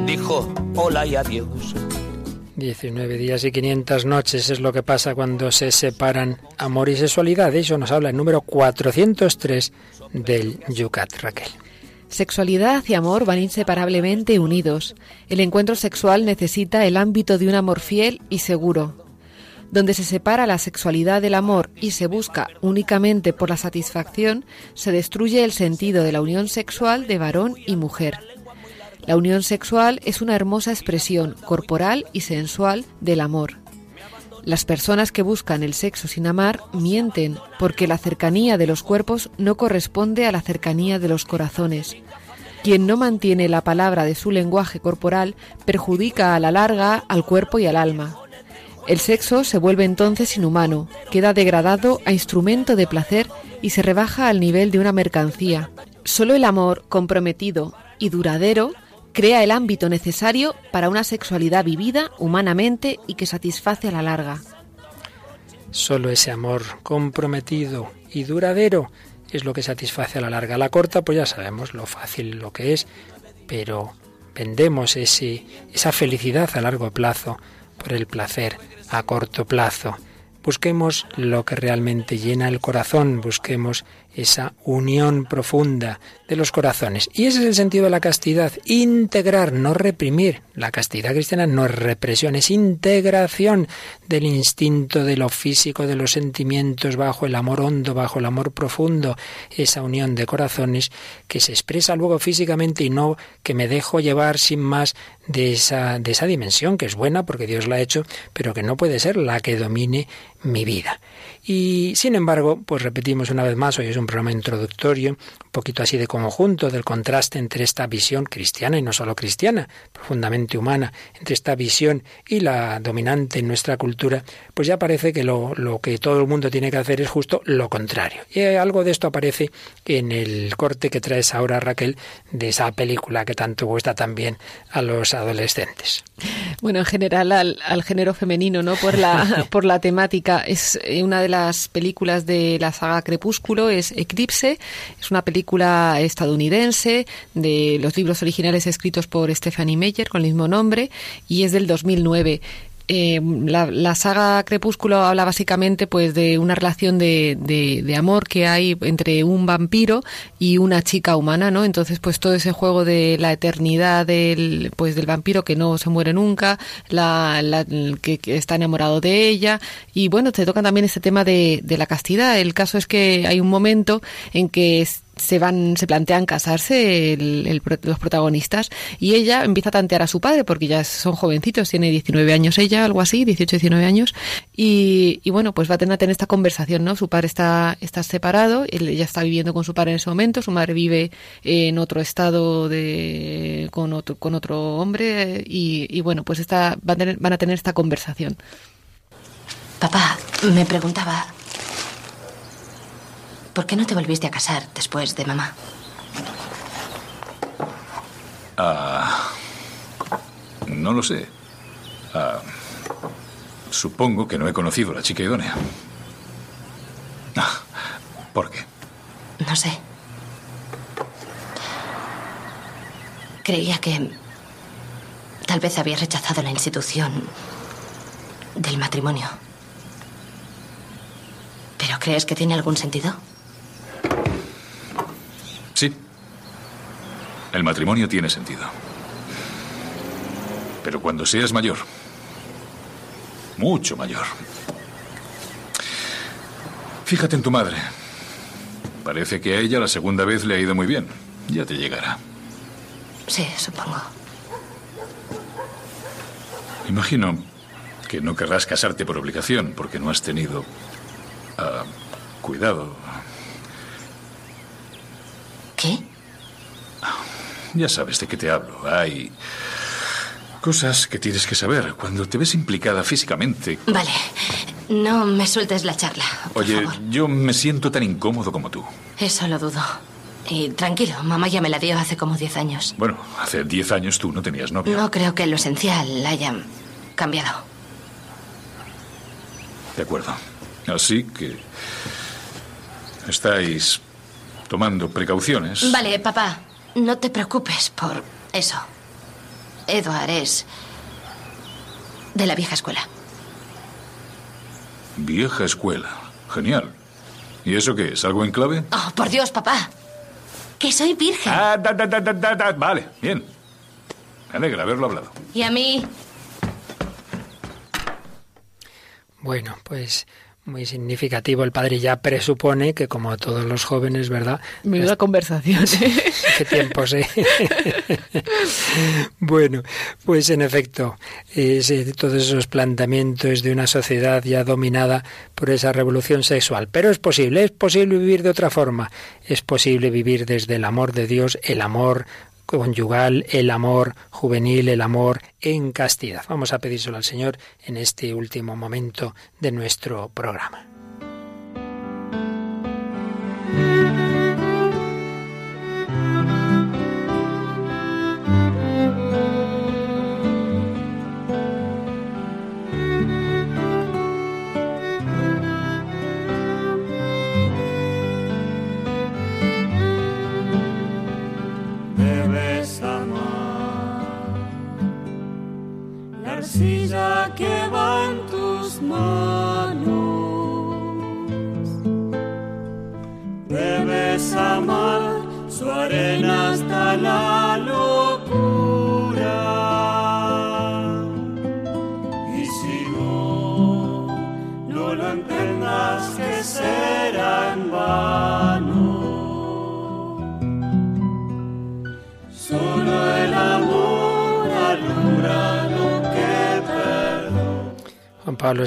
Dijo hola y adiós 19 días y 500 noches es lo que pasa cuando se separan amor y sexualidad. eso nos habla el número 403 del Yucat, Raquel. Sexualidad y amor van inseparablemente unidos. El encuentro sexual necesita el ámbito de un amor fiel y seguro. Donde se separa la sexualidad del amor y se busca únicamente por la satisfacción, se destruye el sentido de la unión sexual de varón y mujer. La unión sexual es una hermosa expresión corporal y sensual del amor. Las personas que buscan el sexo sin amar mienten porque la cercanía de los cuerpos no corresponde a la cercanía de los corazones. Quien no mantiene la palabra de su lenguaje corporal perjudica a la larga al cuerpo y al alma. El sexo se vuelve entonces inhumano, queda degradado a instrumento de placer y se rebaja al nivel de una mercancía. Solo el amor comprometido y duradero crea el ámbito necesario para una sexualidad vivida humanamente y que satisface a la larga. Solo ese amor comprometido y duradero es lo que satisface a la larga. La corta, pues ya sabemos lo fácil lo que es, pero vendemos ese, esa felicidad a largo plazo por el placer a corto plazo. Busquemos lo que realmente llena el corazón, busquemos esa unión profunda de los corazones. Y ese es el sentido de la castidad, integrar, no reprimir. La castidad cristiana no es represión, es integración del instinto, de lo físico, de los sentimientos, bajo el amor hondo, bajo el amor profundo, esa unión de corazones que se expresa luego físicamente y no que me dejo llevar sin más de esa, de esa dimensión, que es buena porque Dios la ha hecho, pero que no puede ser la que domine mi vida. Y sin embargo, pues repetimos una vez más, hoy es un programa introductorio, poquito así de conjunto del contraste entre esta visión cristiana y no solo cristiana, profundamente humana, entre esta visión y la dominante en nuestra cultura, pues ya parece que lo, lo que todo el mundo tiene que hacer es justo lo contrario. Y algo de esto aparece en el corte que traes ahora, Raquel, de esa película que tanto gusta también a los adolescentes. Bueno, en general al, al género femenino, ¿no? Por la, por la temática. Es una de las películas de la saga Crepúsculo es Eclipse, es una película estadounidense de los libros originales escritos por Stephanie Meyer con el mismo nombre y es del 2009. Eh, la, saga Crepúsculo habla básicamente pues de una relación de, de, amor que hay entre un vampiro y una chica humana, ¿no? Entonces pues todo ese juego de la eternidad del pues del vampiro que no se muere nunca, la, que, está enamorado de ella y bueno te toca también este tema de la castidad. El caso es que hay un momento en que se van, se plantean casarse los protagonistas y ella empieza a tantear a su padre porque ya son jovencitos, tiene 19 años ella, algo así, 18, 19 años y, bueno, pues va a tener, tener, esta conversación, ¿no? Su padre está, está separado, ella está viviendo con su padre en ese momento, su madre vive en otro estado de, con otro, con otro hombre y, bueno, pues esta, van, a tener, van a tener esta conversación. Papá, me preguntaba, ¿por qué no te volviste a casar después de mamá? Ah, no lo sé. Ah, supongo que no he conocido a la chica idónea. Ah, ¿Por qué? No sé. Creía que tal vez había rechazado la institución del matrimonio. ¿Pero crees que tiene algún sentido? El matrimonio tiene sentido. Pero cuando seas mayor, mucho mayor. Fíjate en tu madre. Parece que a ella la segunda vez le ha ido muy bien. Ya te llegará. Sí, supongo. Imagino que no querrás casarte por obligación porque no has tenido ah, cuidado. ¿Qué? Ya sabes de qué te hablo. Hay cosas que tienes que saber cuando te ves implicada físicamente. Vale. No me sueltes la charla. por Oye, favor. yo me siento tan incómodo como tú. Eso lo dudo. Y tranquilo, mamá ya me la dio hace como 10 años. Bueno, hace 10 años tú no tenías novia. No creo que lo esencial haya cambiado. De acuerdo. Así que estáis tomando precauciones. Vale, papá, no te preocupes por eso. Edward es de la vieja escuela. Vieja escuela. Genial. ¿Y eso qué es? ¿Algo en clave? Oh, por Dios, papá. Que soy virgen. Ah, da, da, da, da, da, da. Vale, bien. Me alegra haberlo hablado. Y a mí, Bueno, pues muy significativo. El padre ya presupone que, como todos los jóvenes, ¿verdad? Menuda conversación. ¿eh? ¿Qué tiempos, eh? bueno, pues en efecto, ese- todos esos planteamientos de una sociedad ya dominada por esa revolución sexual. Pero es posible, es posible vivir de otra forma. Es posible vivir desde el amor de Dios, el amor conyugal, el amor juvenil, el amor en castidad. Vamos a pedírselo al Señor en este último momento de nuestro programa.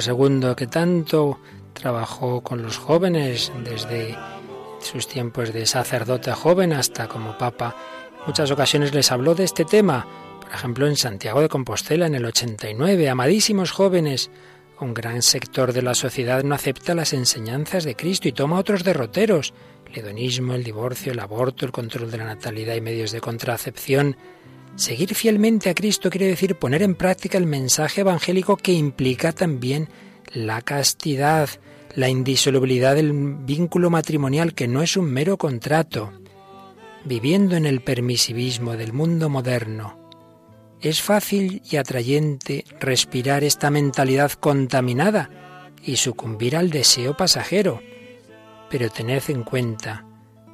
II, que tanto trabajó con los jóvenes desde sus tiempos de sacerdote joven hasta como papa, muchas ocasiones les habló de este tema. Por ejemplo, en Santiago de Compostela en el 89, amadísimos jóvenes, un gran sector de la sociedad no acepta las enseñanzas de Cristo y toma otros derroteros, el hedonismo, el divorcio, el aborto, el control de la natalidad y medios de contracepción. Seguir fielmente a Cristo quiere decir poner en práctica el mensaje evangélico que implica también la castidad, la indisolubilidad del vínculo matrimonial que no es un mero contrato. Viviendo en el permisivismo del mundo moderno, es fácil y atrayente respirar esta mentalidad contaminada y sucumbir al deseo pasajero. Pero tened en cuenta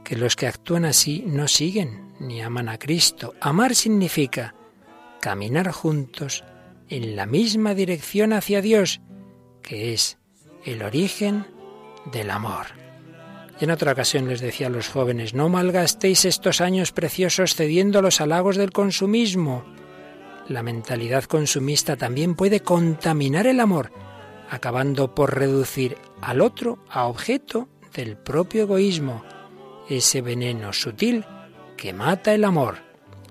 que los que actúan así no siguen ni aman a Cristo. Amar significa caminar juntos en la misma dirección hacia Dios, que es el origen del amor. Y en otra ocasión les decía a los jóvenes, no malgastéis estos años preciosos cediendo a los halagos del consumismo. La mentalidad consumista también puede contaminar el amor, acabando por reducir al otro a objeto del propio egoísmo, ese veneno sutil que mata el amor.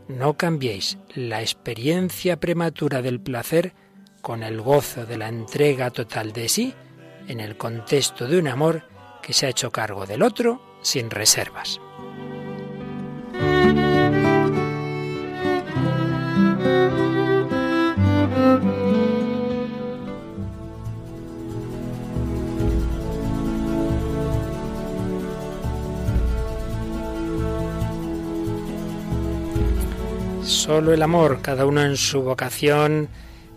No cambiéis la experiencia prematura del placer con el gozo de la entrega total de sí en el contexto de un amor que se ha hecho cargo del otro sin reservas. Solo el amor, cada uno en su vocación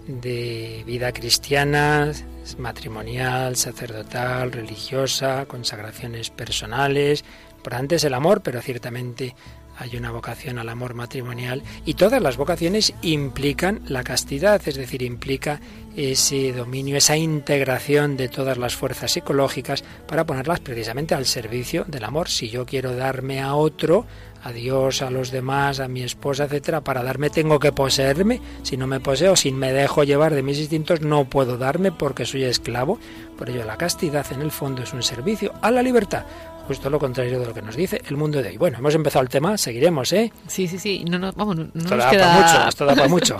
de vida cristiana, matrimonial, sacerdotal, religiosa, consagraciones personales. Por antes el amor, pero ciertamente hay una vocación al amor matrimonial y todas las vocaciones implican la castidad, es decir, implica ese dominio, esa integración de todas las fuerzas psicológicas para ponerlas precisamente al servicio del amor. Si yo quiero darme a otro, a Dios, a los demás, a mi esposa, etcétera, para darme tengo que poseerme. Si no me poseo, si me dejo llevar de mis instintos, no puedo darme porque soy esclavo. Por ello, la castidad en el fondo es un servicio a la libertad justo lo contrario de lo que nos dice el mundo de hoy. Bueno, hemos empezado el tema, seguiremos, ¿eh? Sí, sí, sí, no, no, vamos, no, esto da para mucho, esto da para mucho.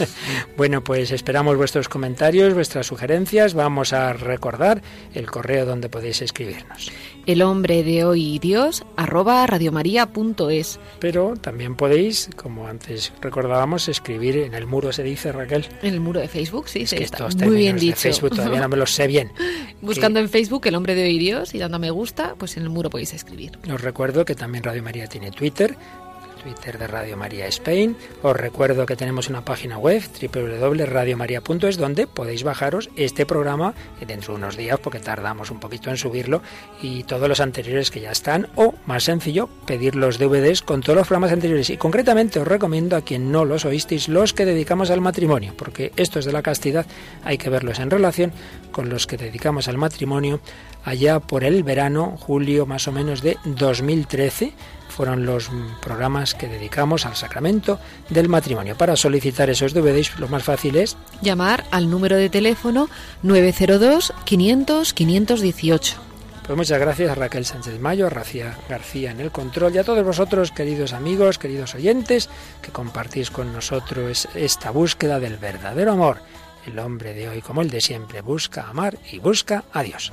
bueno, pues esperamos vuestros comentarios, vuestras sugerencias, vamos a recordar el correo donde podéis escribirnos el hombre de hoy Dios arroba radiomaria.es. Pero también podéis, como antes recordábamos, escribir en el muro, se dice Raquel. En el muro de Facebook, sí, sí, está muy bien dicho. Facebook todavía no me lo sé bien. Buscando en Facebook el hombre de hoy Dios y dando a me gusta, pues en el muro podéis escribir. Os recuerdo que también Radio María tiene Twitter, Twitter de Radio María Spain. Os recuerdo que tenemos una página web www.radiomaria.es donde podéis bajaros este programa dentro de unos días porque tardamos un poquito en subirlo y todos los anteriores que ya están o más sencillo pedir los DVDs con todos los programas anteriores y concretamente os recomiendo a quien no los oísteis los que dedicamos al matrimonio porque estos de la castidad hay que verlos en relación con los que dedicamos al matrimonio allá por el verano, julio más o menos de 2013 fueron los programas que dedicamos al sacramento del matrimonio. Para solicitar esos DVDs lo más fácil es llamar al número de teléfono 902 500 518. Pues muchas gracias a Raquel Sánchez Mayo, a Racia García en el control y a todos vosotros, queridos amigos, queridos oyentes, que compartís con nosotros esta búsqueda del verdadero amor. El hombre de hoy, como el de siempre, busca amar y busca a Dios.